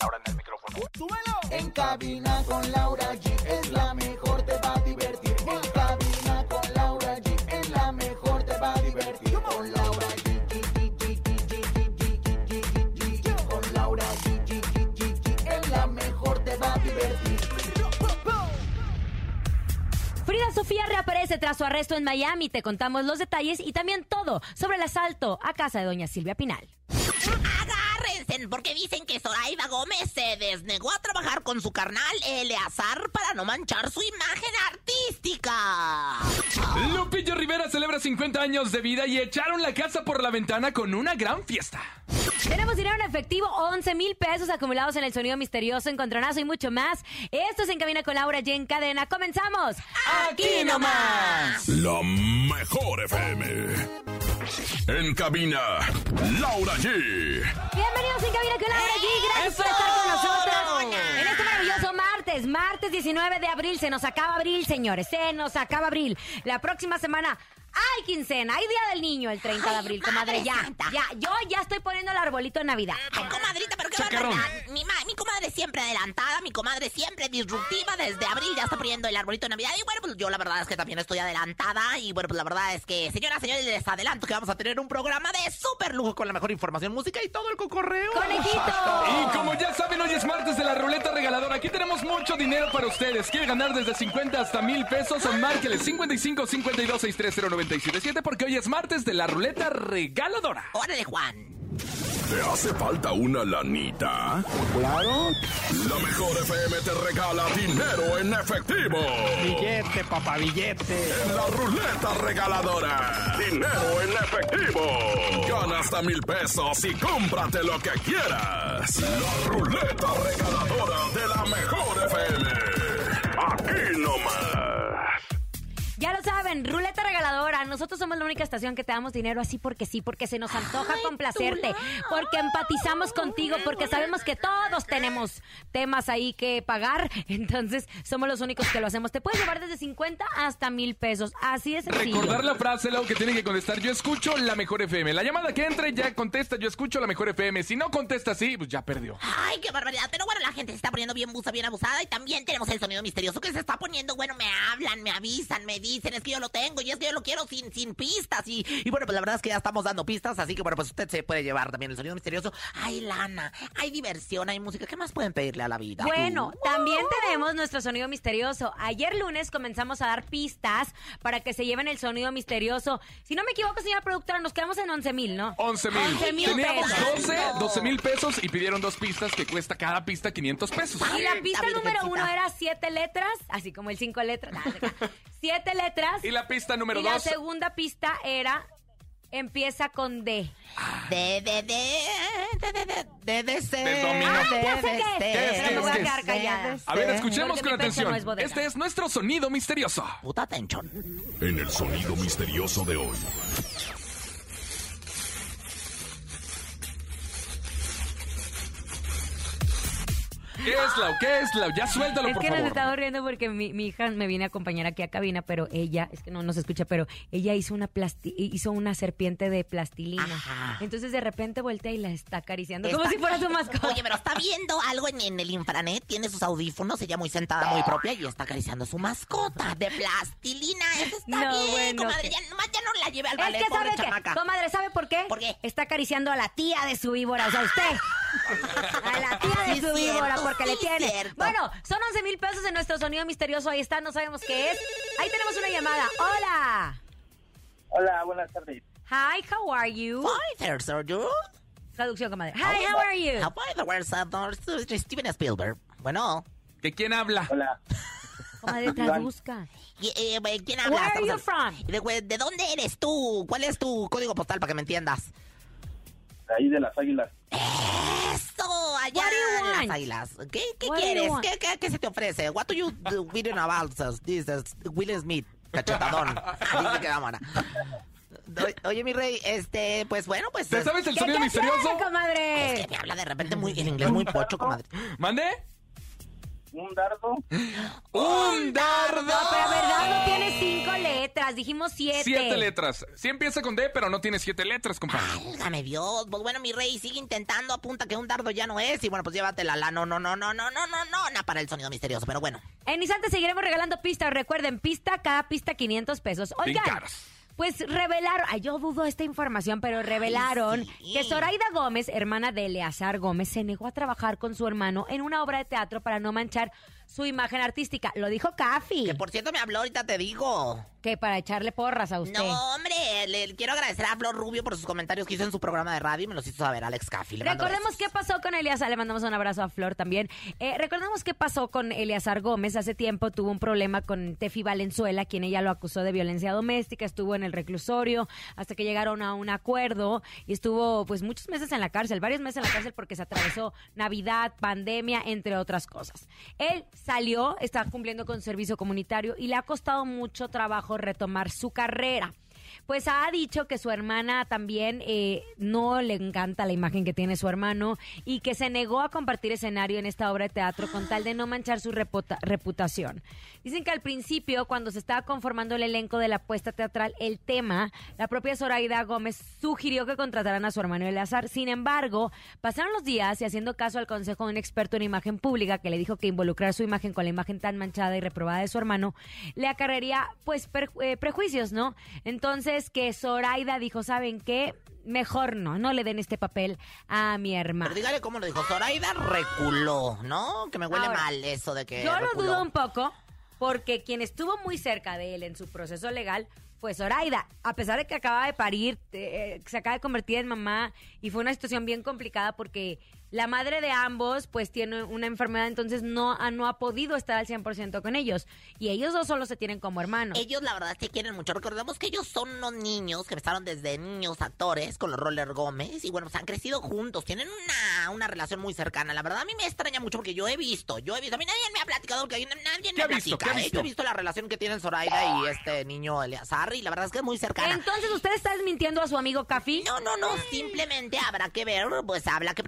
Ahora en el micrófono. ¡Súbelo! En cabina con Laura G es la mejor, te va a divertir. En cabina con Laura G es la mejor, te va a divertir. Con Laura G. Con Laura G. Es la mejor, te va a divertir. Frida Sofía reaparece tras su arresto en Miami. Te contamos los detalles y también todo sobre el asalto a casa de doña Silvia Pinal. Porque dicen que Zoraida Gómez se desnegó a trabajar con su carnal Eleazar para no manchar su imagen artística. Lupillo Rivera celebra 50 años de vida y echaron la casa por la ventana con una gran fiesta. Tenemos dinero en efectivo, 11 mil pesos acumulados en el sonido misterioso, encontronazo y mucho más. Esto se encamina con Laura G en cadena. ¡Comenzamos! ¡Aquí nomás! La mejor FM. En cabina, Laura G. Bienvenidos en cabina con Laura G. Gracias por estar con nosotros. En este maravilloso martes, martes 19 de abril. Se nos acaba abril, señores. Se nos acaba abril. La próxima semana. ¡Ay, quincena! ¡Hay Día del Niño el 30 de abril, Madre comadre! Ya, Santa. ya. Yo ya estoy poniendo el arbolito de Navidad. Ay, comadrita, pero qué barbaridad. Mi, ma- mi comadre siempre adelantada, mi comadre siempre disruptiva. Desde abril ya está poniendo el arbolito de Navidad. Y bueno, pues yo la verdad es que también estoy adelantada. Y bueno, pues la verdad es que, señoras, señores, les adelanto que vamos a tener un programa de súper lujo con la mejor información, música y todo el cocorreo. ¡Conejito! Y como ya saben, hoy es martes de la ruleta regaladora. Aquí tenemos mucho dinero para ustedes. ¿Quiere ganar desde 50 hasta mil pesos? Márqueles 55 52 630 977 porque hoy es martes de la ruleta regaladora. Órale, Juan. ¿Te hace falta una lanita? Claro. La mejor FM te regala dinero en efectivo. Billete, papá, billete. En la ruleta regaladora. Dinero en efectivo. Gana hasta mil pesos y cómprate lo que quieras. La ruleta regaladora de la mejor FM. Aquí nomás. Ya lo saben, ruleta regaladora. Nosotros somos la única estación que te damos dinero así porque sí, porque se nos antoja complacerte, porque empatizamos contigo, porque sabemos que todos tenemos temas ahí que pagar. Entonces, somos los únicos que lo hacemos. Te puedes llevar desde 50 hasta mil pesos. Así es. Recordar la frase, lo que tiene que contestar. Yo escucho la mejor FM. La llamada que entre ya contesta. Yo escucho la mejor FM. Si no contesta así, pues ya perdió. Ay, qué barbaridad. Pero bueno, la gente se está poniendo bien busa, bien abusada. Y también tenemos el sonido misterioso que se está poniendo. Bueno, me hablan, me avisan, me dicen, es que yo lo tengo y es que yo lo quiero sin, sin pistas. Y, y bueno, pues la verdad es que ya estamos dando pistas. Así que bueno, pues usted se puede llevar también el sonido misterioso. Hay lana, hay diversión, hay música. ¿Qué más pueden pedirle a la vida? Bueno, Tú? también tenemos nuestro sonido misterioso. Ayer lunes comenzamos a dar pistas para que se lleven el sonido misterioso. Si no me equivoco, señora productora, nos quedamos en 11 mil, ¿no? 11 mil. 11 mil Teníamos pesos. 12, 12 mil pesos y pidieron dos pistas que cuesta cada pista 500 pesos. Y la pista número uno era siete letras, así como el cinco letras. Siete letras letras. Y la pista número y dos. La segunda pista era empieza con D. D, D, D, D, D, C. De dominó. Pero. Ah, A ver, escuchemos con atención. este es nuestro sonido misterioso. Puta atención. En el sonido misterioso de hoy. ¿Qué es, Lau? ¿Qué es, Lau? Ya suéltalo, Es por que nos favor. estaba riendo porque mi, mi hija me viene a acompañar aquí a cabina, pero ella, es que no nos escucha, pero ella hizo una plasti hizo una serpiente de plastilina. Ajá. Entonces de repente voltea y la está acariciando Está- como si fuera su mascota. Oye, pero está viendo algo en, en el infranet, tiene sus audífonos, ella muy sentada, muy propia, y está acariciando a su mascota de plastilina. Eso está No, bien, bueno, comadre. que- Ya, nomás ya no la lleve al Es ballet, que pobre sabe que, comadre, ¿sabe por qué? ¿Por qué? Está acariciando a la tía de su víbora, o sea, usted. A la tía de Sí, su víbora, porque le tiene. cierto. Bueno, son 11 mil pesos en nuestro sonido misterioso. Ahí está, no sabemos qué es. Ahí tenemos una llamada. Hola. Hola, buenas tardes. Hi, how are you? Hi there, sir, you. Traducción, comadre. Hi, how are you? How are the words of the- Steven Spielberg? Bueno, ¿De quién habla? Hola. Comadre, traduzca. eh, eh, ¿quién habla? Where are you from? De, ¿De dónde eres tú? ¿Cuál es tu código postal para que me entiendas? De ahí de las águilas. Eso, allá What do you en las águilas. ¿Qué, qué quieres? ¿Qué, qué, qué se te ofrece? What do you an about this, this Will Smith? Cachetadón. Dice que vámonos. Oye, mi rey, este, pues bueno, pues... ¿Te es- sabes el ¿Qué sonido te misterioso? quiere, comadre? Es que me habla de repente muy, el inglés muy pocho, comadre. ¿Mande? Un dardo. ¡Un dardo! No, pero verdad no tiene cinco letras, dijimos siete. Siete letras. Sí empieza con D, pero no tiene siete letras, compadre. Válgame Dios. Pues bueno, mi rey, sigue intentando, apunta que un dardo ya no es. Y bueno, pues llévatela la no, no, no, no, no, no, no, no, no, para el sonido misterioso. Pero bueno. En instantes seguiremos regalando pistas. Recuerden, pista, cada pista 500 pesos. Oigan. Pues revelaron, ay, yo dudo esta información, pero revelaron sí. que Zoraida Gómez, hermana de Eleazar Gómez, se negó a trabajar con su hermano en una obra de teatro para no manchar su imagen artística. Lo dijo Cafi. Que por cierto me habló, ahorita te digo. Que para echarle porras a usted. No, hombre, le quiero agradecer a Flor Rubio por sus comentarios que hizo en su programa de radio y me los hizo saber Alex. Le mando Recordemos qué pasó con Eleazar, le mandamos un abrazo a Flor también. Eh, recordemos qué pasó con Eleazar Gómez. Hace tiempo tuvo un problema con Tefi Valenzuela, quien ella lo acusó de violencia doméstica, estuvo en el reclusorio hasta que llegaron a un acuerdo y estuvo pues muchos meses en la cárcel, varios meses en la cárcel porque se atravesó Navidad, pandemia, entre otras cosas. Él salió, está cumpliendo con servicio comunitario y le ha costado mucho trabajo retomar su carrera. Pues ha dicho que su hermana también eh, no le encanta la imagen que tiene su hermano y que se negó a compartir escenario en esta obra de teatro con tal de no manchar su reputa- reputación. Dicen que al principio, cuando se estaba conformando el elenco de la apuesta teatral, el tema, la propia Zoraida Gómez sugirió que contrataran a su hermano Eleazar. Sin embargo, pasaron los días y haciendo caso al consejo de un experto en imagen pública que le dijo que involucrar su imagen con la imagen tan manchada y reprobada de su hermano le acarrearía pues eh, prejuicios, ¿no? Entonces que Zoraida dijo, ¿saben qué? Mejor no, no le den este papel a mi hermano. Pero dígale cómo lo dijo. Zoraida reculó, ¿no? Que me huele Ahora, mal eso de que Yo lo reculó. dudo un poco porque quien estuvo muy cerca de él en su proceso legal fue Zoraida. A pesar de que acaba de parir, eh, se acaba de convertir en mamá y fue una situación bien complicada porque la madre de ambos pues tiene una enfermedad, entonces no ha, no ha podido estar al 100% con ellos. Y ellos dos solo se tienen como hermanos. Ellos la verdad se quieren mucho. Recordemos que ellos son unos niños que empezaron desde niños actores con los Roller Gómez y bueno, se han crecido juntos. Tienen una, una relación muy cercana. La verdad a mí me extraña mucho porque yo he visto, yo he visto. A mí nadie me ha platicado que hay nadie ¿Qué me ha visto? platica. ¿Qué ha ¿eh? visto? Yo he visto la relación que tienen Zoraida y este niño Eleazar y la verdad es que es muy cercana. Entonces, ¿usted está desmintiendo a su amigo Cafi? No, no, no, simplemente habrá que ver, pues habrá que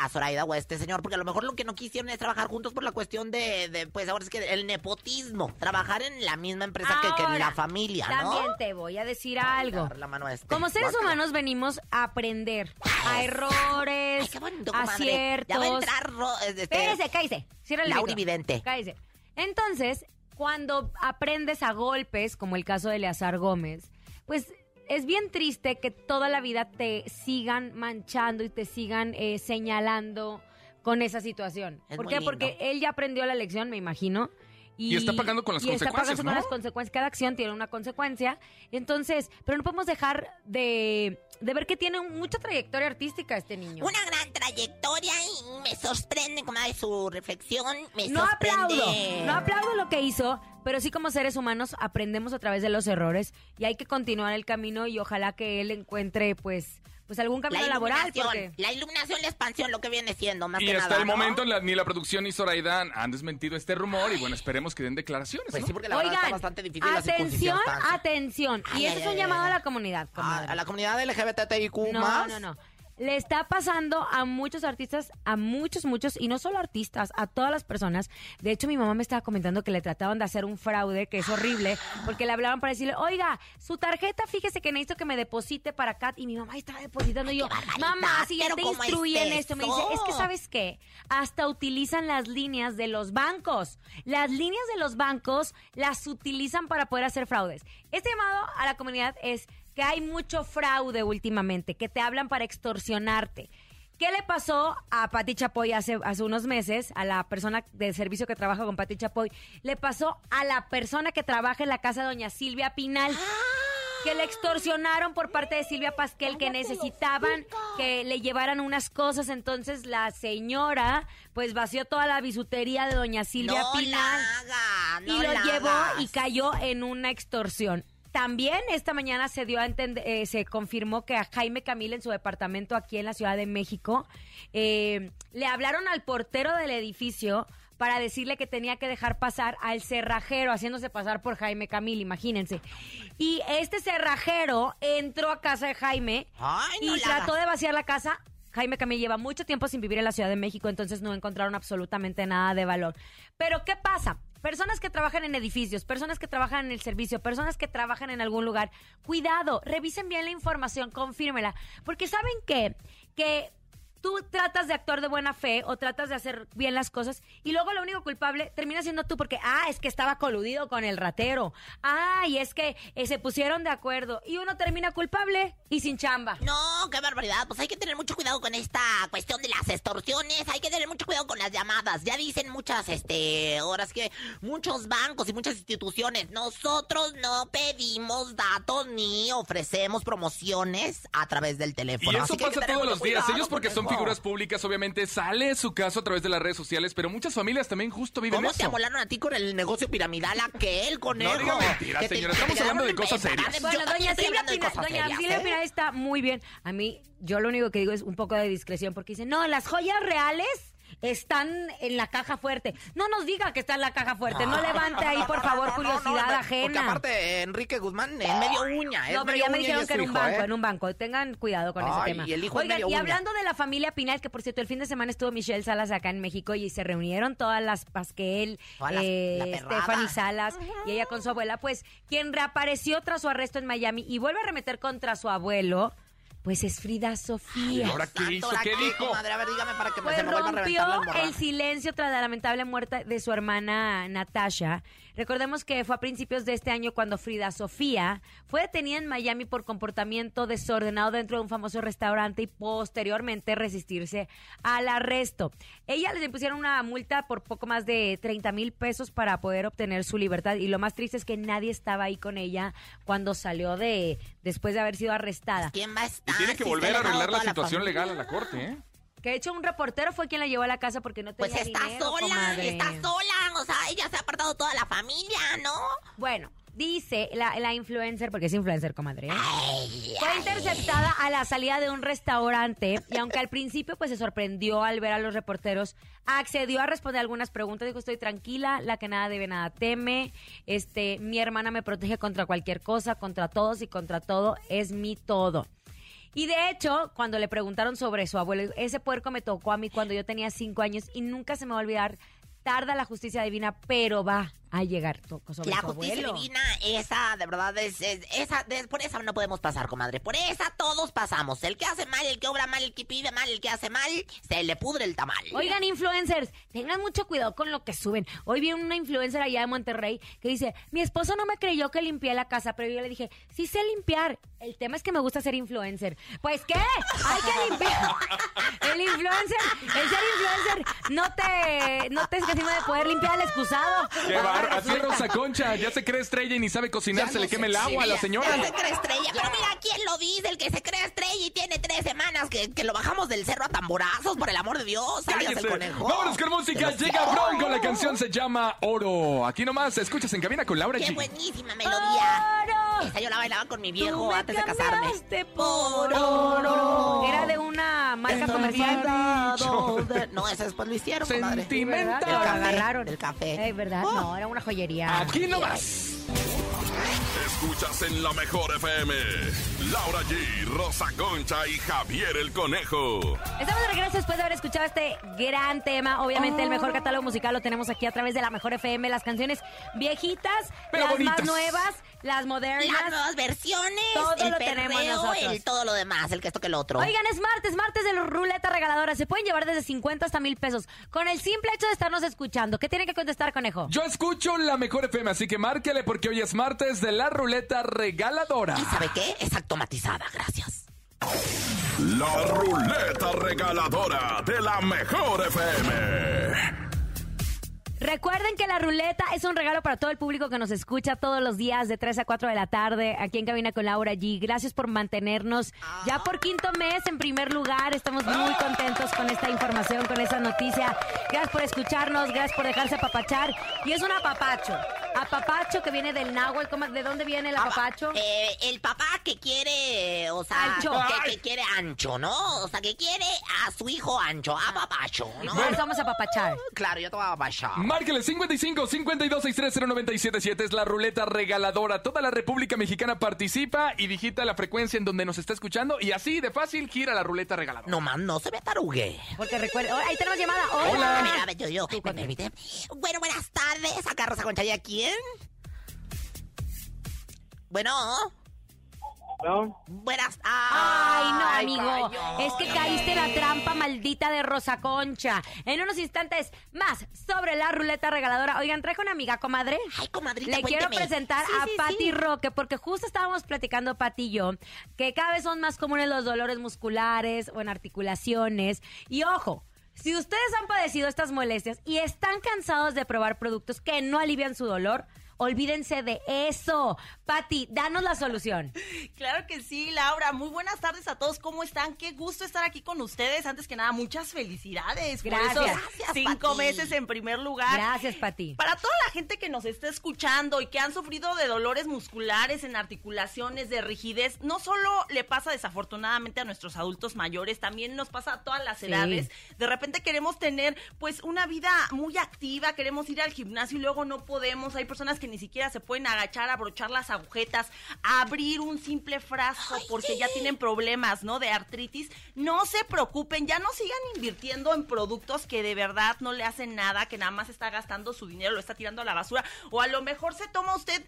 a Zoraida o a este señor, porque a lo mejor lo que no quisieron es trabajar juntos por la cuestión de, de, pues ahora es que el nepotismo, trabajar en la misma empresa que, que en la familia, ¿no? También te voy a decir algo. Dar la mano a este. Como seres humanos venimos a aprender a errores, Ay, qué bonito, comadre. aciertos. Ya va a entrar, Ro- este, Espérese, cállese. Cierra el Lauri. Vidente. Cállese. Entonces, cuando aprendes a golpes, como el caso de Eleazar Gómez, pues es bien triste que toda la vida te sigan manchando y te sigan eh, señalando con esa situación. Es ¿Por qué? Porque él ya aprendió la lección, me imagino. Y está pagando con las y está consecuencias, pagando ¿no? con las consecuencias. Cada acción tiene una consecuencia. Entonces, pero no podemos dejar de, de ver que tiene mucha trayectoria artística este niño. Una gran trayectoria y me sorprende, comadre, su reflexión. Me No sorprende. aplaudo, no aplaudo lo que hizo, pero sí como seres humanos aprendemos a través de los errores y hay que continuar el camino y ojalá que él encuentre pues pues algún camino La laboral iluminación, porque la iluminación, la expansión, lo que viene siendo, más Y que hasta nada, el ¿no? momento la- ni la producción ni Zoraida han desmentido este rumor y bueno, esperemos que den declaraciones. Pues ¿no? sí, porque la verdad está Oigan, bastante difícil atención, atención. Ay, y ay, este es ay, un llamado ay. a la comunidad, a, comadre. a la comunidad LGBTIQ No, no, no. Le está pasando a muchos artistas, a muchos, muchos, y no solo artistas, a todas las personas. De hecho, mi mamá me estaba comentando que le trataban de hacer un fraude, que es horrible, porque le hablaban para decirle, oiga, su tarjeta, fíjese que necesito que me deposite para acá. Y mi mamá estaba depositando y yo, mamá, si ya te ¿cómo es instruí en esto, me dice, es que sabes qué, hasta utilizan las líneas de los bancos. Las líneas de los bancos las utilizan para poder hacer fraudes. Este llamado a la comunidad es que hay mucho fraude últimamente, que te hablan para extorsionarte. ¿Qué le pasó a Pati Chapoy hace, hace unos meses, a la persona de servicio que trabaja con Pati Chapoy? Le pasó a la persona que trabaja en la casa de doña Silvia Pinal. Que le extorsionaron por parte de Silvia Pasquel, que necesitaban que le llevaran unas cosas. Entonces la señora, pues vació toda la bisutería de doña Silvia no Pinal la haga, no y lo la llevó hagas. y cayó en una extorsión. También esta mañana se dio a entender, eh, se confirmó que a Jaime Camil en su departamento aquí en la Ciudad de México eh, le hablaron al portero del edificio para decirle que tenía que dejar pasar al cerrajero, haciéndose pasar por Jaime Camil, imagínense. Y este cerrajero entró a casa de Jaime Ay, no y trató hagas. de vaciar la casa. Jaime Camil lleva mucho tiempo sin vivir en la Ciudad de México, entonces no encontraron absolutamente nada de valor. Pero ¿qué pasa? Personas que trabajan en edificios, personas que trabajan en el servicio, personas que trabajan en algún lugar, cuidado, revisen bien la información, confírmela, porque saben qué? que tú tratas de actuar de buena fe o tratas de hacer bien las cosas y luego lo único culpable termina siendo tú porque, ah, es que estaba coludido con el ratero, ah, y es que eh, se pusieron de acuerdo y uno termina culpable y sin chamba. No, qué barbaridad. Pues hay que tener mucho cuidado con esta cuestión de las extorsiones. Hay que tener mucho cuidado con las llamadas. Ya dicen muchas, este, horas que muchos bancos y muchas instituciones. Nosotros no pedimos datos ni ofrecemos promociones a través del Y teléfono. eso Así que que pasa tener todos los días. Ellos porque son. Figuras públicas, obviamente sale su caso a través de las redes sociales, pero muchas familias también justo viven ¿Cómo eso. te amolaron a ti con el negocio piramidal aquel, conejo? No diga mentiras, señora, estamos hablando de cosas serias. Bueno, doña Silvia, Silvia ¿eh? Está muy bien. A mí, yo lo único que digo es un poco de discreción porque dice, no, las joyas reales están en la caja fuerte. No nos diga que está en la caja fuerte. No levante ahí, por favor, No, no, no, curiosidad no, ajena. Porque aparte, Enrique Guzmán es medio uña. es No, pero ya me dijeron que en un hijo, banco, ¿eh? en un banco. Tengan cuidado con ese tema. y el hijo es Oigan, medio y uña. hablando de la familia Pinal, que por cierto, el fin de semana estuvo Michelle Salas acá en México y se reunieron todas las Pasquel, eh, la. Stephanie Salas y ella con su abuela, pues quien reapareció tras su arresto en Miami y vuelve a remeter contra su abuelo, pues es Frida Sofía. ¿Y ahora qué Santo, hizo? la ¿Qué que, dijo? comadre, a ver, dígame para que me- Pues se me a rompió reventar la hemorragia. el silencio tras la lamentable muerte de su hermana Natasha. Recordemos que fue a principios de este año cuando Frida Sofía fue detenida en Miami por comportamiento desordenado dentro de un famoso restaurante y posteriormente resistirse al arresto. Ella les impusieron una multa por poco más de 30 mil pesos para poder obtener su libertad y lo más triste es que nadie estaba ahí con ella cuando salió de después de haber sido arrestada. ¿Quién va a Y estar? tiene que si volver está a arreglar la situación legal a la corte, ¿eh? Que de hecho un reportero fue quien la llevó a la casa porque no Pues tenía está dinero, sola, comadre. está sola. O sea, toda la familia, ¿no? Bueno, dice la, la influencer, porque es influencer, comadre. ¿eh? Fue interceptada a la salida de un restaurante y aunque al principio pues se sorprendió al ver a los reporteros, accedió a responder algunas preguntas. Dijo, estoy tranquila, la que nada debe, nada teme. Este, mi hermana me protege contra cualquier cosa, contra todos y contra todo, es mi todo. Y de hecho, cuando le preguntaron sobre su abuelo, ese puerco me tocó a mí cuando yo tenía cinco años y nunca se me va a olvidar. Tarda la justicia divina, pero va a llegar sobre La justicia abuelo. divina, esa, de verdad, es, es- esa, de- por esa no podemos pasar, comadre. Por esa todos pasamos. El que hace mal, el que obra mal, el que pide mal, el que hace mal, se le pudre el tamal. Oigan, influencers, tengan mucho cuidado con lo que suben. Hoy vi una influencer allá de Monterrey que dice, mi esposo no me creyó que limpié la casa, pero yo le dije, sí sé limpiar. El tema es que me gusta ser influencer. Pues, ¿qué? Hay que limpiar. El influencer, el ser influencer, no te, no te esquecimos de poder limpiar el excusado. Qué así resulta- Rosa Concha, ya se cree estrella y ni sabe cocinar, Ya se no le quema el agua a la señora. Ya se cree estrella. Pero mira, ¿quién lo dice? El que se cree estrella y tiene tres semanas que, que lo bajamos del cerro a tamborazos, por el amor de Dios. Alias el Cállese. conejo. Vámonos con música. Llega. Bronco. La canción se llama Oro. Aquí nomás, escuchas en cabina con Laura Qué G. buenísima melodía. ¡Oro! Esa yo la bailaba con mi Tú viejo me antes de casarme. por oro. Era de una marca comercial. No, ese después lo hicieron, comadre. Sentimental. ¿Verdad? Lo agarraron. El café. Eh, ¿verdad? Oh. No, era una joyería. Aquí nomás. Escuchas en la mejor FM. Laura G, Rosa Concha y Javier el Conejo. Estamos de regreso después de haber escuchado este gran tema. Obviamente, el mejor catálogo musical lo tenemos aquí a través de la mejor FM. Las canciones viejitas, Pero las bonitas. más nuevas, las modernas. Las nuevas versiones, Todo el lo perreo, tenemos nosotros. el todo lo demás, el que esto que el otro. Oigan, es martes, martes de la ruleta regaladora. Se pueden llevar desde 50 hasta mil pesos con el simple hecho de estarnos escuchando. ¿Qué tiene que contestar, conejo? Yo escucho la mejor FM, así que márquele porque hoy es martes de la ruleta regaladora. ¿Y sabe qué? Es automatizada, gracias. La ruleta regaladora de la mejor FM. Recuerden que la ruleta es un regalo para todo el público que nos escucha todos los días de 3 a 4 de la tarde aquí en Cabina con Laura G. Gracias por mantenernos ya por quinto mes en primer lugar. Estamos muy contentos con esta información, con esta noticia. Gracias por escucharnos, gracias por dejarse apapachar. Y es un apapacho. Apapacho que viene del náhuatl. ¿cómo- ¿De dónde viene el apapacho? Eh, el papá que quiere, o sea, Ancho. Que, que quiere ancho, ¿no? O sea, que quiere a su hijo ancho, a papacho, ¿no? Por eso vamos a apapachar. Claro, yo te voy a papachar. Márquele 55 52 630 977 es la ruleta regaladora. Toda la República Mexicana participa y digita la frecuencia en donde nos está escuchando y así de fácil gira la ruleta regaladora. No más, no se me tarugue. Porque recuerda. oh, ahí tenemos llamada. Hola. Hola. A ver, a ver, yo, yo, ¿me permite? Bueno, buenas tardes. Acá Rosa Concha, ¿y a quién? Bueno, ¿No? buenas Ay, no, amigo. cayó. Es que caíste en la trampa maldita de Rosa Concha. En unos instantes más sobre la ruleta regaladora. Oigan, traje una amiga, comadre. Ay, comadrita, Le quiero presentar Sí, a sí, Patti sí. Roque, porque justo estábamos platicando, Pati y yo, que cada vez son más comunes los dolores musculares o en articulaciones. Y ojo, si ustedes han padecido estas molestias y están cansados de probar productos que no alivian su dolor, olvídense de eso. Pati, danos la solución. Claro que sí, Laura. Muy buenas tardes a todos. ¿Cómo están? Qué gusto estar aquí con ustedes. Antes que nada, muchas felicidades. Gracias. Por esos Gracias, cinco Pati. meses en primer lugar. Gracias, Pati. Para toda la gente que nos está escuchando y que han sufrido de dolores musculares en articulaciones, de rigidez, no solo le pasa desafortunadamente a nuestros adultos mayores, también nos pasa a todas las Sí. edades. De repente queremos tener pues una vida muy activa, queremos ir al gimnasio y luego no podemos. Hay personas que ni siquiera se pueden agachar, abrochar las agujetas, abrir un simple frasco porque ya tienen problemas, ¿no? De artritis. No se preocupen, ya no sigan invirtiendo en productos que de verdad no le hacen nada, que nada más está gastando su dinero, lo está tirando a la basura. O a lo mejor se toma usted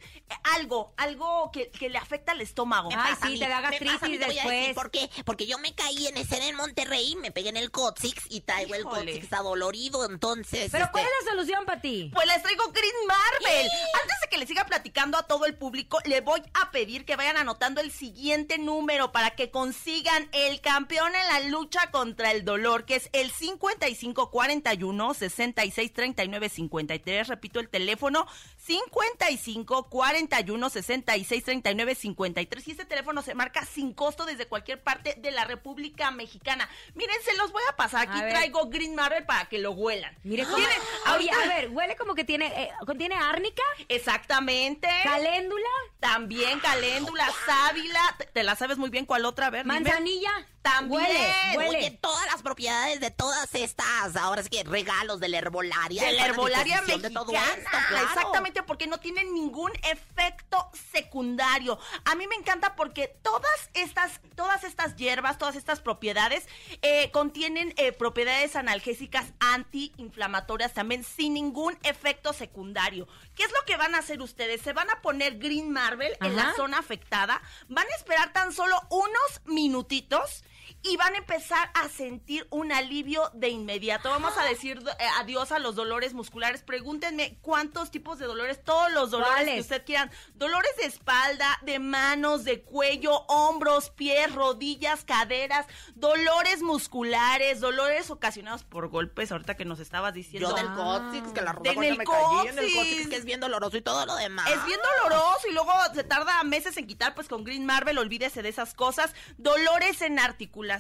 algo, algo que, que le afecta al estómago. Ay, pasa a sí, te da gastritis después. ¿Por qué? Porque yo me caí en escena en Monterrey, me pegué en el cóccix y traigo el Híjole. cóccix adolorido, entonces... Pero este, ¿cuál es la solución, Pati? Pues les traigo Green Marvel. Antes de que le siga platicando a todo el público, le voy a pedir que vayan anotando el siguiente número para que consigan el campeón en la lucha contra el dolor, que es el 5541 6639 53. Repito el teléfono 5541 6639 53. Y este teléfono se marca sin costo desde cualquier parte de la República Mexicana. Miren, se los voy a pasar. Aquí A ver. traigo Green Marvel para que lo huelan. Mire cómo... Tiene- Oye, ahorita- a ver, huele como que tiene... eh, ¿Contiene árnica? Exactamente. ¿Caléndula? También caléndula, sábila. Te, te la sabes muy bien cuál otra, a ver. dime. ¿Manzanilla? También. Huele, huele. Oye, todas las propiedades de todas estas, ahora es que regalos de la herbolaria. De la herbolaria mexicana. De todo esto, claro. Exactamente, porque no tienen ningún efecto secundario. A mí me encanta porque todas estas, todas estas hierbas, todas estas propiedades eh, contienen eh, propiedades analgésicas antiinflamatorias también sin ningún efecto secundario. ¿Qué es lo que van a hacer ustedes? Se van a poner Green Marvel en la zona afectada, van a esperar tan solo unos minutitos y van a empezar a sentir un alivio de inmediato. Vamos a decir eh, adiós a los dolores musculares. Pregúntenme cuántos tipos de dolores, todos los dolores que usted quieran. Dolores de espalda, de manos, de cuello, hombros, pies, rodillas, caderas, dolores musculares, dolores ocasionados por golpes, ahorita que nos estabas diciendo. Yo del cóccix, que la rosa En el me caí en el cóccix, que es bien doloroso y todo lo demás. Es bien doloroso y luego se tarda meses en quitar, pues con Green Marvel, olvídese de esas cosas. Dolores en articulaciones.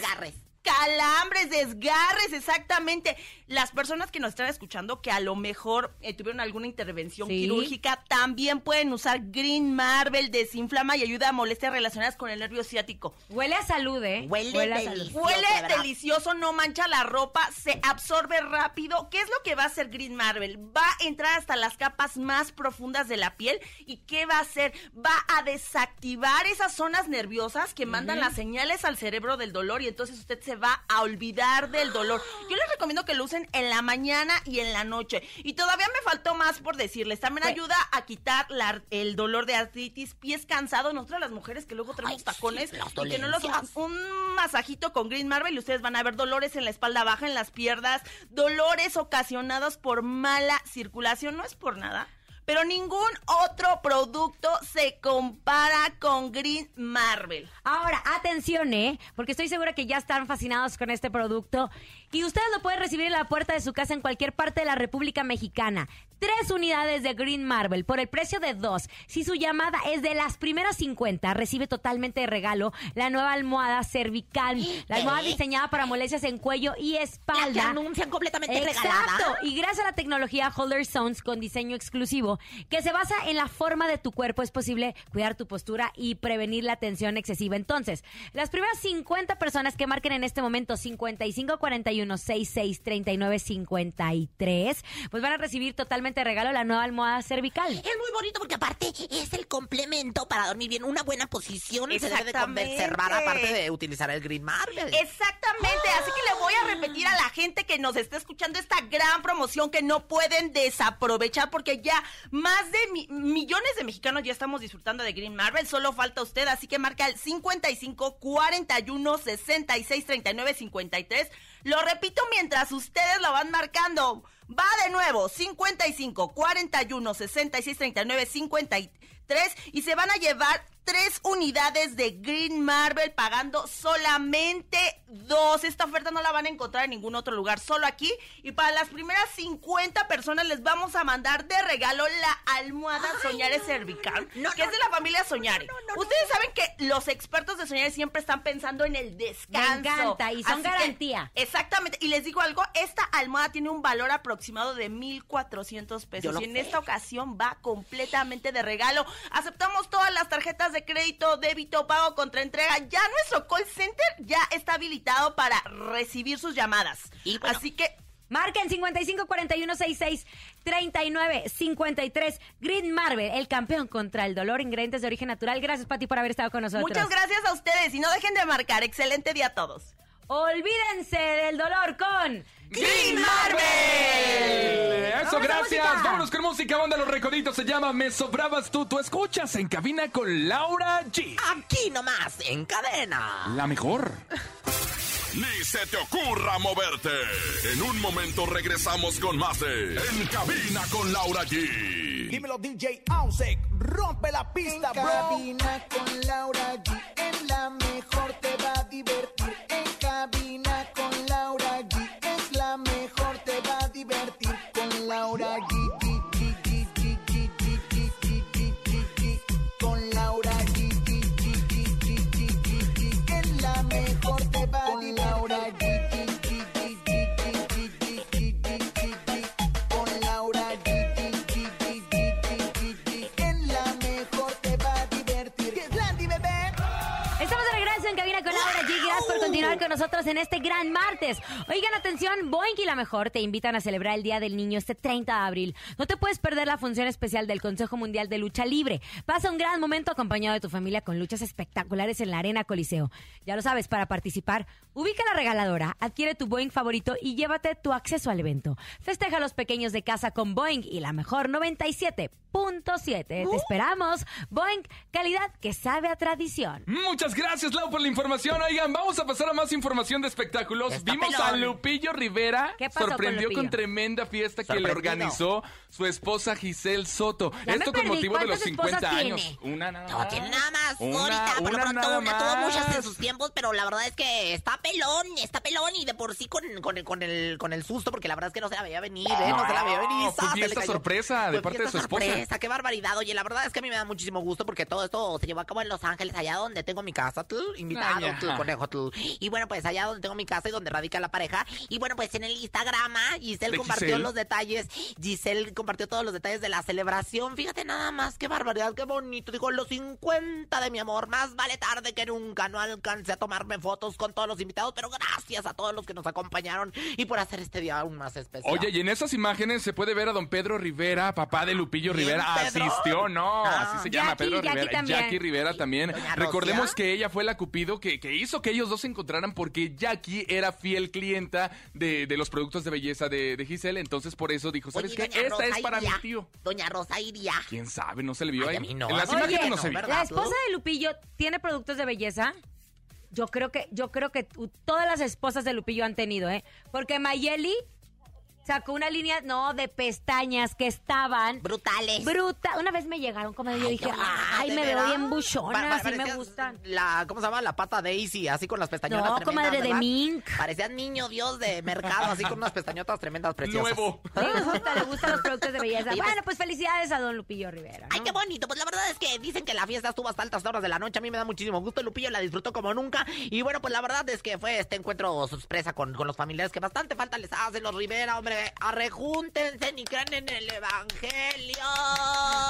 Desgarres. Calambres, desgarres, exactamente. Las personas que nos están escuchando que a lo mejor eh, tuvieron alguna intervención Sí. quirúrgica también pueden usar Green Marvel, desinflama y ayuda a molestias relacionadas con el nervio ciático. Huele a salud, ¿eh? Huele a salud. Huele delicioso, no mancha la ropa, se absorbe rápido. ¿Qué es lo que va a hacer Green Marvel? Va a entrar hasta las capas más profundas de la piel. ¿Y qué va a hacer? Va a desactivar esas zonas nerviosas que mandan las señales al cerebro del dolor y entonces usted se va a olvidar del dolor. Yo les recomiendo que lo usen en la mañana y en la noche. Y todavía me faltó más por decirles. También Pues- ayuda a quitar la- el dolor de artritis, pies cansados. Nosotras las mujeres que luego tenemos tacones sí, y que no los un masajito con Green Marvel y ustedes van a ver dolores en la espalda baja, en las piernas, dolores ocasionados por mala circulación, no es por nada. Pero ningún otro producto se compara con Green Marvel. Ahora, atención, ¿eh? Porque estoy segura que ya están fascinados con este producto. Y ustedes lo pueden recibir en la puerta de su casa en cualquier parte de la República Mexicana. tres unidades de Green Marble por el precio de dos. Si su llamada es de las primeras 50, recibe totalmente de regalo la nueva almohada cervical. La almohada diseñada para molestias en cuello y La que espalda. anuncian completamente Exacto. regalada. Y gracias a la tecnología Holder Zones con diseño exclusivo, que se basa en la forma de tu cuerpo, es posible cuidar tu postura y prevenir la tensión excesiva. Entonces, las primeras 50 personas que marquen en este momento 55 41 66 39 53, pues van a recibir totalmente de regalo la nueva almohada cervical. Es muy bonito porque aparte es el complemento para dormir bien. Una buena posición se debe de conservar aparte de utilizar el Green Marble. Exactamente, así que le voy a repetir a la gente que nos está escuchando esta gran promoción que no pueden desaprovechar porque ya más de mi- millones de mexicanos ya estamos disfrutando de Green Marvel, solo falta usted, así que marca el 55 41 66 39 53. Lo repito mientras ustedes lo van marcando. Va de nuevo, 55 41 66 39 53 y se van a llevar tres unidades de Green Marble pagando solamente dos. Esta oferta no la van a encontrar en ningún otro lugar, solo aquí. Y para las primeras 50 personas les vamos a mandar de regalo la almohada Soñare Cervical, No, que no, es de la familia Soñare. Ustedes saben que los expertos de Soñare siempre están pensando en el descanso. Me encanta, y son que- garantía. exactamente. Y les digo algo, esta almohada tiene un valor aproximado de 1,400 Yo pesos. Y en esta ocasión va completamente de regalo. Aceptamos todas las tarjetas de crédito, débito, pago contra entrega. Ya nuestro call center ya está habilitado para recibir sus llamadas. Y bueno- Así que marquen 55 41 66 39 53 Green Marble, el campeón contra el dolor, ingredientes de origen natural. Gracias, Pati, por haber estado con nosotros. Muchas gracias a ustedes y no dejen de marcar. Excelente día a todos. Olvídense del dolor con Green Marble. Eso, gracias. Vámonos con música, banda Los Recoditos. Se llama Me Sobrabas Tú. Tú escuchas en cabina con Laura G. Aquí nomás, en cadena. La mejor. Ni se te ocurra moverte. En un momento regresamos con más de En cabina con Laura G. Dímelo DJ Ausek, rompe la pista, En bro. cabina con Laura G. En la mejor te va a divertir. En este gran martes. Oigan, atención, Boeing y la Mejor te invitan a celebrar el Día del Niño este 30 de abril. No te puedes perder la función especial del Consejo Mundial de Lucha Libre. Pasa un gran momento acompañado de tu familia con luchas espectaculares en la Arena Coliseo. Ya lo sabes, para participar, ubica la regaladora, adquiere tu Boeing favorito y llévate tu acceso al evento. Festeja a los pequeños de casa con Boeing y la Mejor 97.7. Te esperamos. Boeing, calidad que sabe a tradición. Muchas gracias, Lau, por la información. Oigan, vamos a pasar a más información de espectáculos. Está Vimos pelón. a Lupillo Rivera. ¿Qué pasó sorprendió con, tremenda fiesta que le organizó su esposa Giselle Soto. Ya Esto con perdí. motivo de los ¿Cuántas esposas 50 años. tiene? Una nada No más. tiene nada más. Una, ahorita, por lo una pronto, nada una. Tuvo muchas en sus tiempos, pero la verdad es que está pelón, está pelón y de por sí con, con, el, con, el, con el susto, porque la verdad es que no se la veía venir, ¿eh? No, No, se la veía venir. fue fiesta sorpresa de Fue parte de su esposa. sorpresa, qué barbaridad. Oye, la verdad es que a mí me da muchísimo gusto porque todo esto se llevó a cabo en Los Ángeles, allá donde tengo mi casa, tú, invitado, conejo, tú. Y bueno, pues allá donde tengo mi casa y donde radica la pareja. Y bueno, pues en el Instagram, Giselle De compartió Giselle. los detalles. Giselle compartió todos los detalles de la celebración. Fíjate nada más, qué barbaridad, qué bonito. Dijo, los 50 de mi amor, más vale tarde que nunca. No alcancé a tomarme fotos con todos los invitados, pero gracias a todos los que nos acompañaron y por hacer este día aún más especial. Oye, y en esas imágenes se puede ver a don Pedro Rivera, papá de Lupillo ¿Quién, Rivera. Pedro? Asistió, no, Ah. así se llama Jackie, Pedro Jackie Rivera. también. Jackie Rivera también. Recordemos que ella fue la Cupido que, que hizo que ellos dos se encontraran porque Jackie era fiel clienta de, de los productos de belleza de, de Giselle. Entonces, por eso dijo, ¿sabes Oye, qué? Esta Rosa es para mi tío. Doña Rosa iría. ¿Quién sabe? No se le vio Ay, ahí. a mí no, en las a mí imágenes Oye, no se vio. ¿verdad? La esposa de Lupillo tiene productos de belleza. Yo creo que, yo creo que todas las esposas de Lupillo han tenido, ¿eh? Porque Mayeli sacó una línea, no, de pestañas que estaban Brutales. bruta. Una vez me llegaron, comadre, yo dije, ay, ¿de me veo bien buchona, así me gustan. La, ¿Cómo se llama? La pata Daisy, así con las pestañotas No, tremendas, comadre, de mink. Parecían niño dios de mercado, así con unas pestañotas tremendas, preciosas. Nuevo. Le gusta, le gustan los productos de belleza. Pues- Bueno, pues felicidades a don Lupillo Rivera. Ay, qué bonito. Pues la verdad es que dicen que la fiesta estuvo hasta altas horas de la noche. A mí me da muchísimo gusto. Lupillo la disfrutó como nunca. Y bueno, pues la verdad es que fue este encuentro sorpresa con, con los familiares que bastante falta les hace los Rivera, hombre. Arrejúntense ni crean en el evangelio.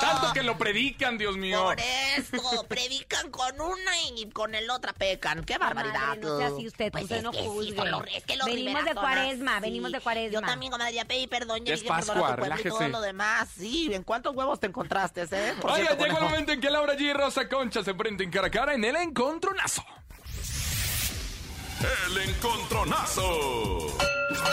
Tanto que lo predican, Dios mío. Por eso, predican con una y con el otra pecan. ¡Qué barbaridad! Comadre, no sea así usted, Pues usted es no que juzgue. son los- es que los Venimos de cuaresma, venimos de cuaresma. Yo también, comadre, ya pedí perdón. Ya es dije perdón a Pascua, tu pueblo y todo relájese. lo demás. Sí, ¿en cuántos huevos te encontraste, eh? Por Oiga, cierto, llegó el momento en que Laura G y Rosa Concha se enfrenten cara a cara en el encontronazo. El encontronazo.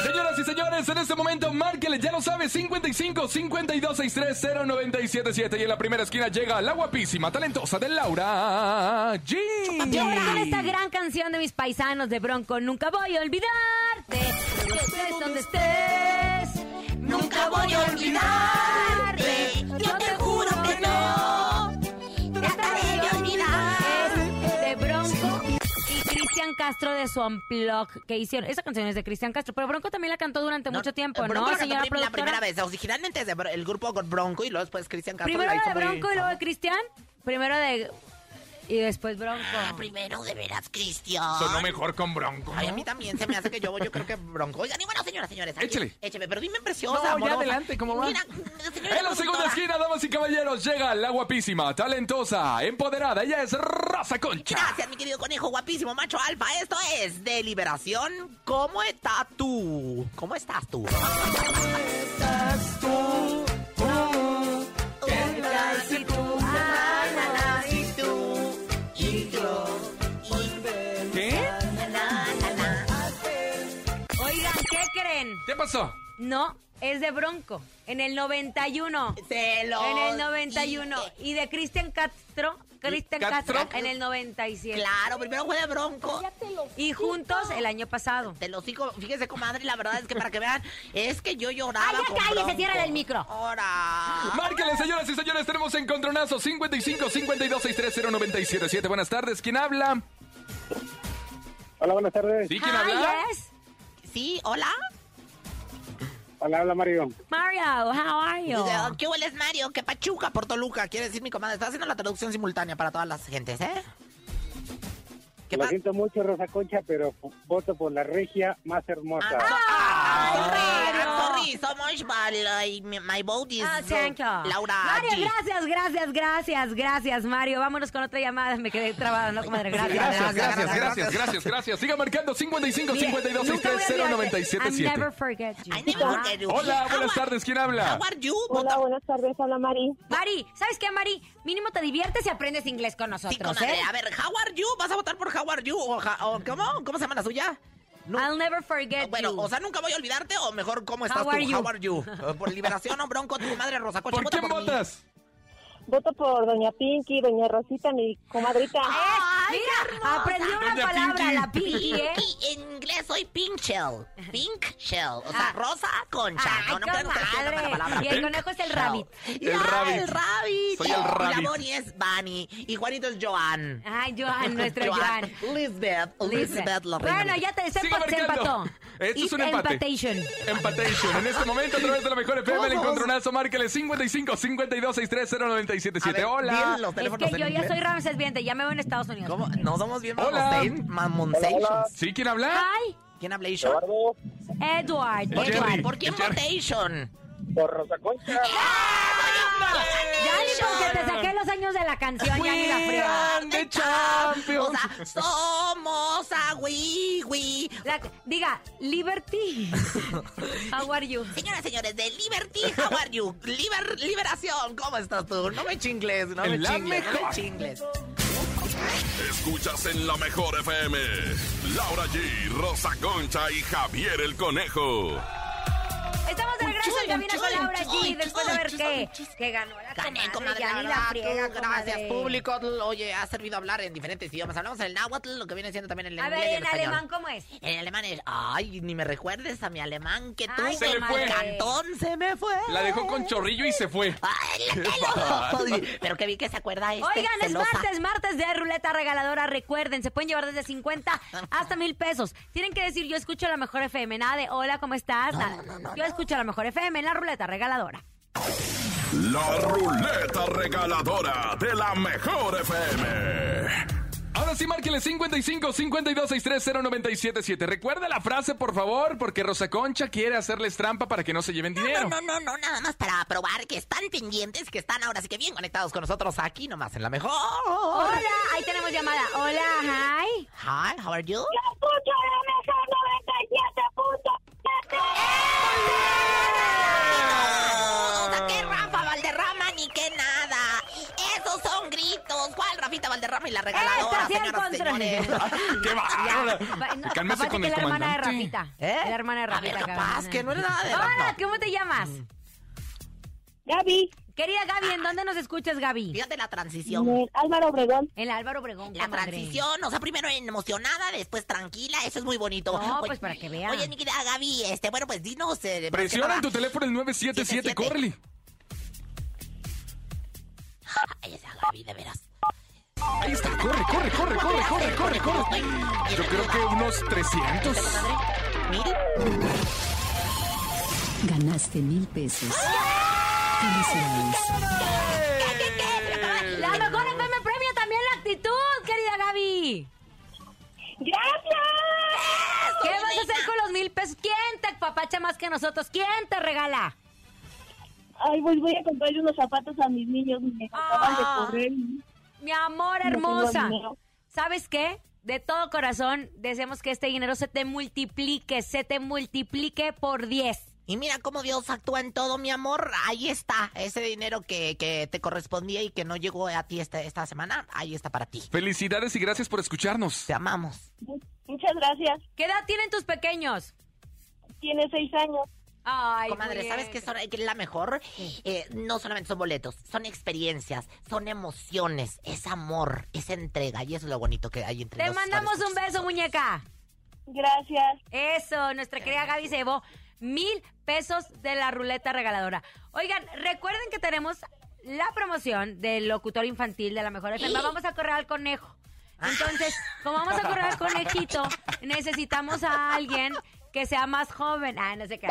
Señoras y señores, en este momento, márquele, ya lo sabe, 55 52 63 0977 y en la primera esquina llega la guapísima, talentosa de Laura G. Ahora con esta gran canción de mis paisanos de Bronco, nunca voy a olvidarte. Que estés donde estés, nunca voy a olvidarte. Castro de su Unplug que hicieron. Esa canción es de Cristian Castro, pero Bronco también la cantó durante mucho tiempo, Bronco ¿no, la señora La primera vez, originalmente es el grupo Bronco y luego después Cristian Castro Primero la de muy- Bronco y luego de Cristian. Primero de... Y después Bronco. Ah, primero de veras, Cristian. Sonó mejor con Bronco. Ay, a mí también se me hace que yo, yo creo que Bronco. Oigan, y bueno, señoras, señores. aquí- Échele. Écheme, pero dime preciosa, No, ya adelante, ¿cómo va? Mira, En la segunda esquina, damas y caballeros, llega la guapísima, talentosa, empoderada. Ella es Rosa Concha. Gracias, mi querido conejo guapísimo, macho alfa. Esto es de Liberación. ¿Cómo estás tú? ¿Cómo estás tú? Pasó? No, es de Bronco. En el 91. Se lo En el 91. dije. Y de Cristian Castro. Cristian Castro, ¿Castro? en el 97. Claro, primero fue de Bronco. Y juntos el año pasado. Te lo sigo, fíjese, comadre, la verdad es que para que vean, es que yo lloraba Ay, ya con cállese, Bronco. ciérrale el micro. Ahora. Márquenle, señoras y señores, tenemos encontronazo 55 52 63 0977. Buenas tardes, ¿quién habla? Hola, buenas tardes. ¿Sí, quién Hi, habla? yes. Sí, hola. Hola, habla Mario. Mario, how are you? ¿Qué hueles, Mario? Que pachuca por Toluca, quiere decir mi comadre. Está haciendo la traducción simultánea para todas las gentes, ¿eh? ¿Qué Lo siento mucho, Rosa Concha, pero voto por la regia más hermosa. Ah, Ay, so much, but like, my vote is thank you. Laura Mario, G. gracias, gracias, gracias, gracias, Mario. Vámonos con otra llamada. Me quedé trabada, ¿no, comadre? Gracias. Gracias, gracias, gracias, gracias, gracias, gracias. Siga marcando 55 Mire, 52 nunca voy a 63 olvidarte. I 0977. never forget you. I never forget you. Hola, buenas are- tardes, ¿quién habla? How are you? Hola, buenas tardes, habla Mari. Mari, ¿sabes qué, Mari? Mínimo te diviertes y aprendes inglés con nosotros, Sí, comadre. ¿eh? A ver, how are you? ¿Vas a votar por how are you? O ¿cómo? ¿Cómo se llama la suya? No. I'll never forget Bueno, you. o sea, nunca voy a olvidarte o mejor, ¿cómo estás How tú? are you? How are you? Por liberación o bronco, tu madre Rosa Concha. ¿Por quién votas? Voto por Doña Pinky, Doña Rosita, mi comadrita. Ah, ¡Ay, mira! Una palabra, la Pinky, ¿eh? En inglés soy pink shell. Pink shell. O sea, ah. rosa concha. Ay, no, no la palabra. Y el conejo es el rabbit. El rabbit. El rabbit. Y la Bonnie es Bunny. Y Juanito es Joan. Ay, Joan, nuestro Joan. Joan. Lisbeth. Bueno, ya te se, se empató. Es un empate. Empatation. Empatation. En este momento, a través de la mejor FM, el encontronazo, márquele 55 52 63 090 Hola. Yo ya soy Ramses Viente, ya me voy en Estados Unidos. No somos bien ¿Sí? ¿Quién habla? ¿Quién habla, Eduardo. Edward. Edward. ¿Por qué Motation? Por Rosa Concha. ¡Ah! Ya ni porque te saqué los años de la canción, ya ni la fría. We're the champions. O sea, somos a Wii La- diga, Liberty. How are you? Señoras y señores, de Liberty, how are you? Liber- liberación, ¿cómo estás tú? No me chingles, no me la chingles, no me chingles. Escuchas en la mejor FM. Laura G, Rosa Concha y Javier el Conejo. Estamos de regreso en cabina con Laura G. Después de ver que, que ganó la Gané, comadre, la friega, tú, gracias, comadre. público. Oye, ha servido hablar en diferentes idiomas. Hablamos el náhuatl, lo que viene siendo también el A inglés ver, y el en alemán, ¿cómo es? En alemán es, ay, ni me recuerdes a mi alemán que tú Ay, Se le fue. cantón se me fue. La dejó con chorrillo y se fue. Ay, la- Qué Ay, Pero que vi que se acuerda este. Oigan, es martes, martes de ruleta regaladora. Recuerden, se pueden llevar desde 50 hasta mil pesos. Tienen que decir, yo escucho la mejor FM. Nada de hola, ¿cómo estás? Yo escucho la mejor FM en la ruleta regaladora. La ruleta regaladora de la mejor FM. Ahora sí, márquele 55 52 63 0977. Recuerda la frase, por favor, porque Rosa Concha quiere hacerles trampa para que no se lleven dinero. No, no, no, no, nada más para probar que están pendientes, que están ahora sí que bien conectados con nosotros aquí nomás en la mejor. Hola, ahí tenemos llamada. Hola, hi. Hi, how are you? Escucho la mejor 97.7. Sea, que Rafa Valderrama ni que nada. Esos son gritos. ¿Cuál Rafita Valderrama y la regaladora, señoras señores? ¡Qué bárbara! Va- no, Cálmese capaz con que el la hermana de comandante. Rafita. ¿Eh? La hermana de A ver, Rafita. capaz cabrón. que no era nada de Hola. ¿cómo te llamas? Gaby, Querida Gaby, ¿en dónde nos escuchas, Gaby? Fíjate la transición. eh, Álvaro Obregón. En la Álvaro Obregón, La comadre. transición, o sea, primero emocionada, después tranquila, eso es muy bonito. No, Oye- pues para que vea. Oye, mi querida Gaby, este, bueno, pues dinos. Eh, Presiona en tu teléfono el 977, 77. córrele. Ay, esa Gaby, de veras. Ahí está, corre, corre, corre, corre, corre, corre, corre. Yo creo que unos 300. Madre, mil. Ganaste mil pesos. Felicidades. La mejor FM premia también la actitud, querida Gaby. ¡Gracias! ¿Qué vas a hacer con los mil pesos? ¿Quién te papacha más que nosotros? ¿Quién te regala? Ay, pues voy a comprarle unos zapatos a mis niños. Me acaban Ah. de correr. Mi amor hermosa. ¿Sabes qué? De todo corazón, deseamos que este dinero se te multiplique, se te multiplique por 10. Y mira cómo Dios actúa en todo, mi amor. Ahí está, ese dinero que, que te correspondía y que no llegó a ti esta, esta semana, ahí está para ti. Felicidades y gracias por escucharnos. Te amamos. Muchas gracias. ¿Qué edad tienen tus pequeños? Tiene seis años. Ay, Comadre, ¿sabes qué son- qué es la mejor? Eh, no solamente son boletos, son experiencias, son emociones, es amor, es entrega y eso es lo bonito que hay entre Te los mandamos un beso, muñeca. Gracias. Eso, nuestra querida Gaby se llevó mil pesos de la ruleta regaladora. Oigan, recuerden que tenemos la promoción del locutor infantil de la mejor FM. Vamos a correr al conejo. Entonces, como vamos a correr al conejito, necesitamos a alguien que sea más joven. Ah, no sé qué.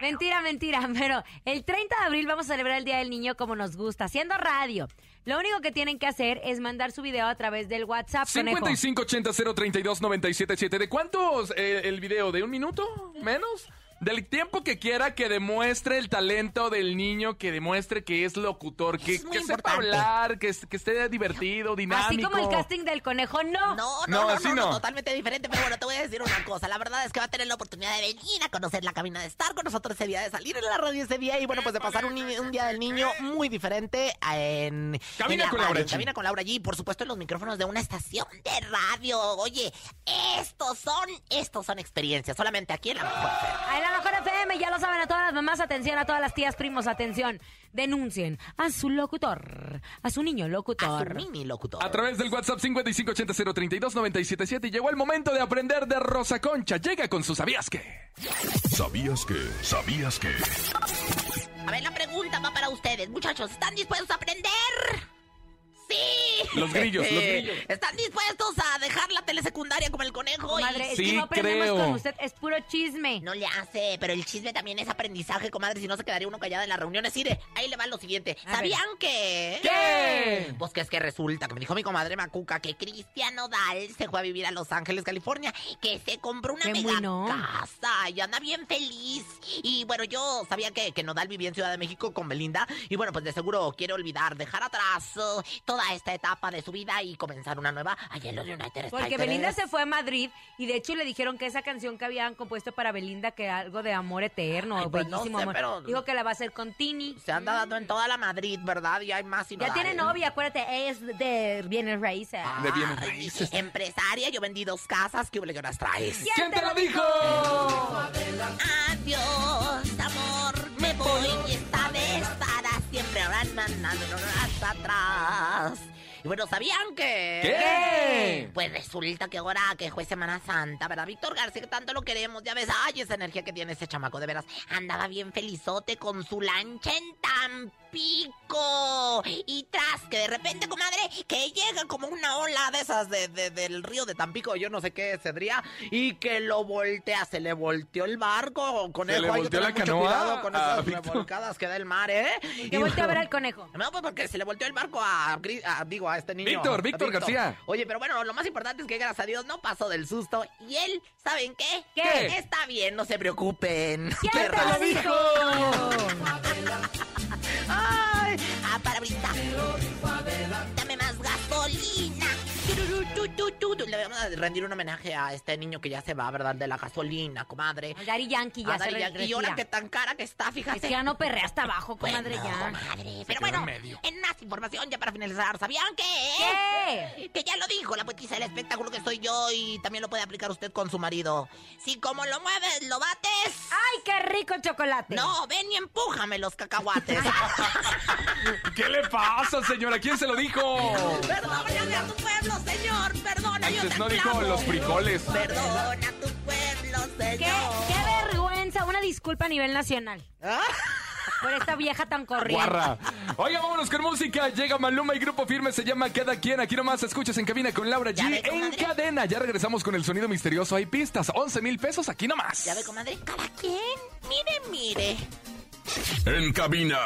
Mentira, mentira. Pero el 30 de abril vamos a celebrar el Día del Niño como nos gusta, haciendo radio. Lo único que tienen que hacer es mandar su video a través del WhatsApp, conejo. 5580-032-977. ¿De cuántos eh, el video? ¿De un minuto? ¿Menos? Del tiempo que quiera que demuestre el talento del niño, que demuestre que es locutor, que, Es muy que sepa importante. hablar, que, que esté divertido, dinámico. Así como el casting del conejo, no. No, no, No, no, así no, no, no. totalmente diferente, pero bueno, te voy a decir una cosa, la verdad es que va a tener la oportunidad de venir a conocer la cabina, de estar con nosotros ese día, de salir en la radio ese día y bueno, pues de pasar un, día del niño muy diferente en... Cabina en la con Laura G. Cabina con Laura G, por supuesto en los micrófonos de una estación de radio. Oye, estos son, estos son experiencias, solamente aquí en la mejor la mejor FM, ya lo saben, a todas las mamás, atención, a todas las tías, primos, atención. Denuncien a su locutor, a su niño A su locutor. mini locutor. A través del WhatsApp 5580-032-977 llegó el momento de aprender de Rosa Concha. Llega con su ¿Sabías qué? ¿Sabías que? ¿Sabías que? A ver, la pregunta va para ustedes, muchachos, ¿están dispuestos a aprender? Sí. Los grillos, los grillos. ¿Están dispuestos a dejar la telesecundaria como el conejo? y- Comadre, es Sí, que no aprendemos creo. con usted, es puro chisme. No le hace, pero el chisme también es aprendizaje, comadre. Si no se quedaría uno callado en las reuniones. Mire, ahí le va lo siguiente. A ¿Sabían que? ¿Qué? Pues que es que resulta que me dijo mi comadre Macuca que Cristian Nodal se fue a vivir a Los Ángeles, California, que se compró una Qué mega bueno. casa y anda bien feliz. Y bueno, yo sabía que, que Nodal vivía en Ciudad de México con Belinda y bueno, pues de seguro quiere olvidar, dejar atrás uh, toda esta etapa de su vida y comenzar una nueva allá en los United Porque States. Belinda se fue a Madrid y de hecho le dijeron que esa canción que habían compuesto para Belinda, que era algo de amor eterno, Ay, pues no bellísimo sé, amor. pero- Dijo que la va a hacer con Tini. Se anda dando en toda la Madrid, ¿verdad? Y hay más y Ya tiene novia, acuérdate, ella es de bienes raíces. De bienes raíces. Empresaria, yo vendí dos casas, ¿qué hubo que las traes? ¿Quién te lo dijo? Adiós, hasta atrás. Y bueno, ¿sabían que? ¿Qué? Pues resulta que ahora que fue Semana Santa, ¿verdad? Víctor García, que tanto lo queremos, ya ves, ay, esa energía que tiene ese chamaco, de veras. Andaba bien felizote con su lancha en Tampa. Tampico. Y tras que de repente, comadre, que llega como una ola de esas de, de- del río de Tampico, yo no sé qué cedría, y que lo voltea, se le volteó el barco. Con ¿Se le volteó la canoa con a esas revolcadas que da el mar, ¿eh? Que volteé a ver al conejo. No, pues porque se le volteó el barco a, digo, a este niño. Víctor, Víctor García. Oye, pero bueno, lo más importante es que gracias a Dios no pasó del susto. Y él, ¿saben qué? ¿Qué? Está bien, no se preocupen. ¿Quién te lo dijo? Ay, ah, parabrisa. Dame más gasolina. Le vamos a rendir un homenaje a este niño que ya se va, ¿verdad? De la gasolina, comadre. Al Daddy Yankee ya A se Daddy Yankee. Y ahora que tan cara que está, fíjate. Es que ya no perrea hasta abajo, Bueno, comadre, ya. comadre, Pero bueno, en medio. en más información ya para finalizar, ¿sabían que? ¿Qué? Que ya lo dijo la poetisa del espectáculo que soy yo y también lo puede aplicar usted con su marido. Si como lo mueves, lo bates. ¡Ay, qué rico chocolate! No, ven y empújame los cacahuates. ¿Qué le pasa, señora? ¿Quién se lo dijo? Perdóname a tu pueblo, señor. Perdona, yo te no dijo los frijoles. Perdona tu pueblo, señor. ¡Qué, qué vergüenza! Una disculpa a nivel nacional. Ah. Por esta vieja tan corriente. Guarra. Oiga, vámonos con música. Llega Maluma y Grupo Firme se llama Cada Quien. Aquí nomás escuchas en cabina con Laura ve, G. En cadena. Ya regresamos con el sonido misterioso. Hay pistas. 11 mil pesos aquí nomás. Ya ve, comadre, cada quien. Mire, mire. En cabina,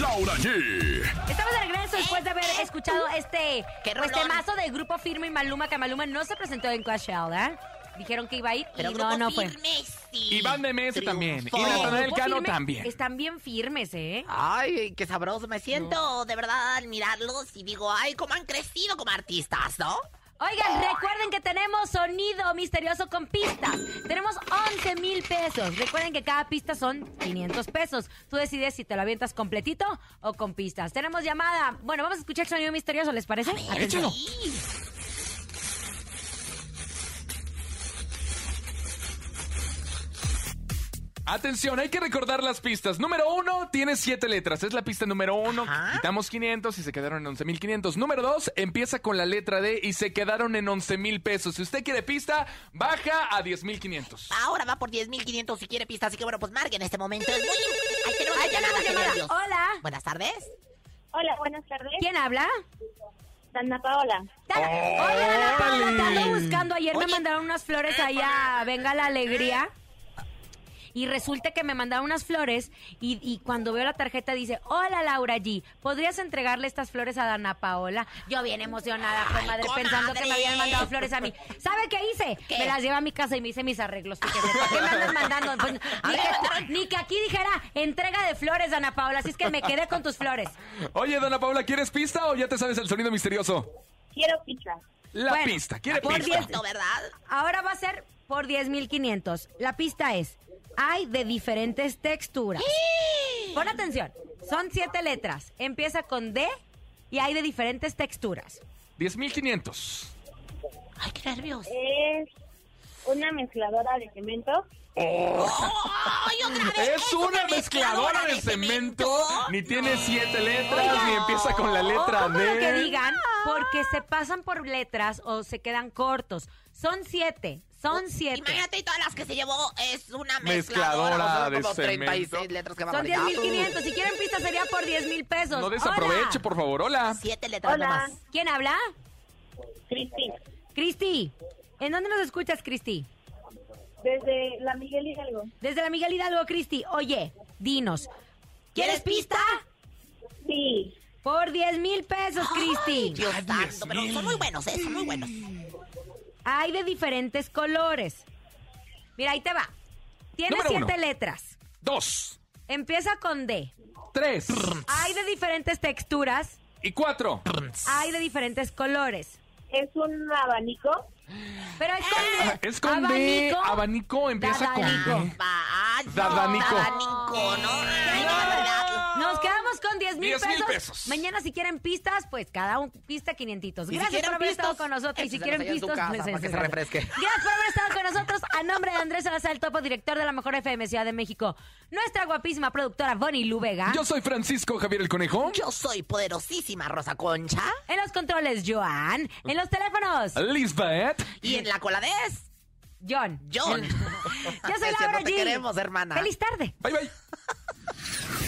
Laura G. Estamos de regreso después de haber escuchado este pues, temazo de Grupo Firme y Maluma, que Maluma no se presentó en Coachella, ¿eh? Dijeron que iba a ir Pero y no, no fue. firme, sí. Iván de también. Triunfó. Y Natanael Cano Firme también. Están bien firmes, ¿eh? Ay, qué sabroso. Me siento de verdad al mirarlos y digo, ay, cómo han crecido como artistas, ¿no? Oigan, recuerden que tenemos sonido misterioso con pistas. Tenemos 11 mil pesos. Recuerden que cada pista son 500 pesos. Tú decides si te lo avientas completito o con pistas. Tenemos llamada. Bueno, vamos a escuchar el sonido misterioso, ¿les parece? Atención. Sí. Atención, hay que recordar las pistas. Número uno tiene siete letras. Es la pista número uno. Ajá. Quitamos 500 y se quedaron en 11.500. Número dos empieza con la letra D y se quedaron en 11.000 pesos. Si usted quiere pista, baja a 10.500. Ahora va por 10.500 si quiere pista, así que bueno, pues marque en este momento. Es muy... Tenemos llamada, llamada. Hola. Buenas tardes. Hola, buenas tardes. ¿Quién habla? Dana Paola. Dana- Dana Paola, te buscando. Ayer me mandaron unas flores ahí a Venga la Alegría. Y resulta que me mandaron unas flores y, y cuando veo la tarjeta dice, hola Laura G, ¿podrías entregarle estas flores a Dana Paola? Yo bien emocionada, comadre, comadre. pensando que me habían mandado flores a mí. ¿Sabe qué hice? ¿Qué? Me las llevé a mi casa y me hice mis arreglos. Fíjese, ¿para qué me andas mandando? Pues, ni, que, ni que aquí dijera entrega de flores, Dana Paola, así es que me quedé con tus flores. Oye, Dana Paula, ¿quieres pista o ya te sabes el sonido misterioso? Quiero pizza. La Bueno, pista. ¿Quiere por pista? diez- No, ¿verdad? Ahora va a ser por 10.500. La pista es, hay de diferentes texturas. Pon atención, son siete letras. Empieza con D y hay de diferentes texturas. 10.500. Ay, qué nervios. Es una mezcladora de cemento. ¡Ay, otra vez! Es una mezcladora de cemento. Ni tiene siete letras, ni empieza con la letra Ojo con lo que D. digan, porque se pasan por letras o se quedan cortos. Son siete, son siete. Imagínate y todas las que se llevó es una Mezcladora mezcladora. Son de como 36 cemento. letras que va Son a manejar. 10.500. Si quieren pista sería por 10.000 pesos. No desaproveche, Hola. por favor. Hola. Siete letras Hola. nomás. ¿Quién habla? Cristi. Cristi. ¿En dónde nos escuchas, Cristi? Desde la Miguel Hidalgo. Desde la Miguel Hidalgo, Cristi. Oye, dinos. ¿Quieres pista? Sí. Por 10 mil pesos, Cristi. Dios santo, pero son muy buenos, ¿eh? Son muy buenos. Hay de diferentes colores. Mira, ahí te va. Tiene Número siete uno. letras. Dos, Empieza con D. tres Hay de diferentes texturas. y cuatro. Hay de diferentes colores. Es un abanico. Pero es con D. Es con D. Abanico empieza con Dadanico. D. Va, Dadanico. Dadanico, ¿no? Ay, no. Nos quedamos con 10 mil 10 mil pesos. pesos. Mañana, si quieren pistas, pues cada un pista 500. Y si Gracias por haber estado con nosotros. Y si quieren casa pues, para que se écheselos. refresque. Gracias por haber estado con nosotros. A nombre de Andrés Salazar, el topo director de la Mejor FM Ciudad de México. Nuestra guapísima productora Bonnie Lubega. Yo soy Francisco Javier el Conejo. Yo soy poderosísima Rosa Concha. En los controles, Joan. En los teléfonos, Lisbeth. Y en la cola de es John. John. Yo soy Laura cierto, te G. queremos, hermana. Feliz tarde. Bye, bye.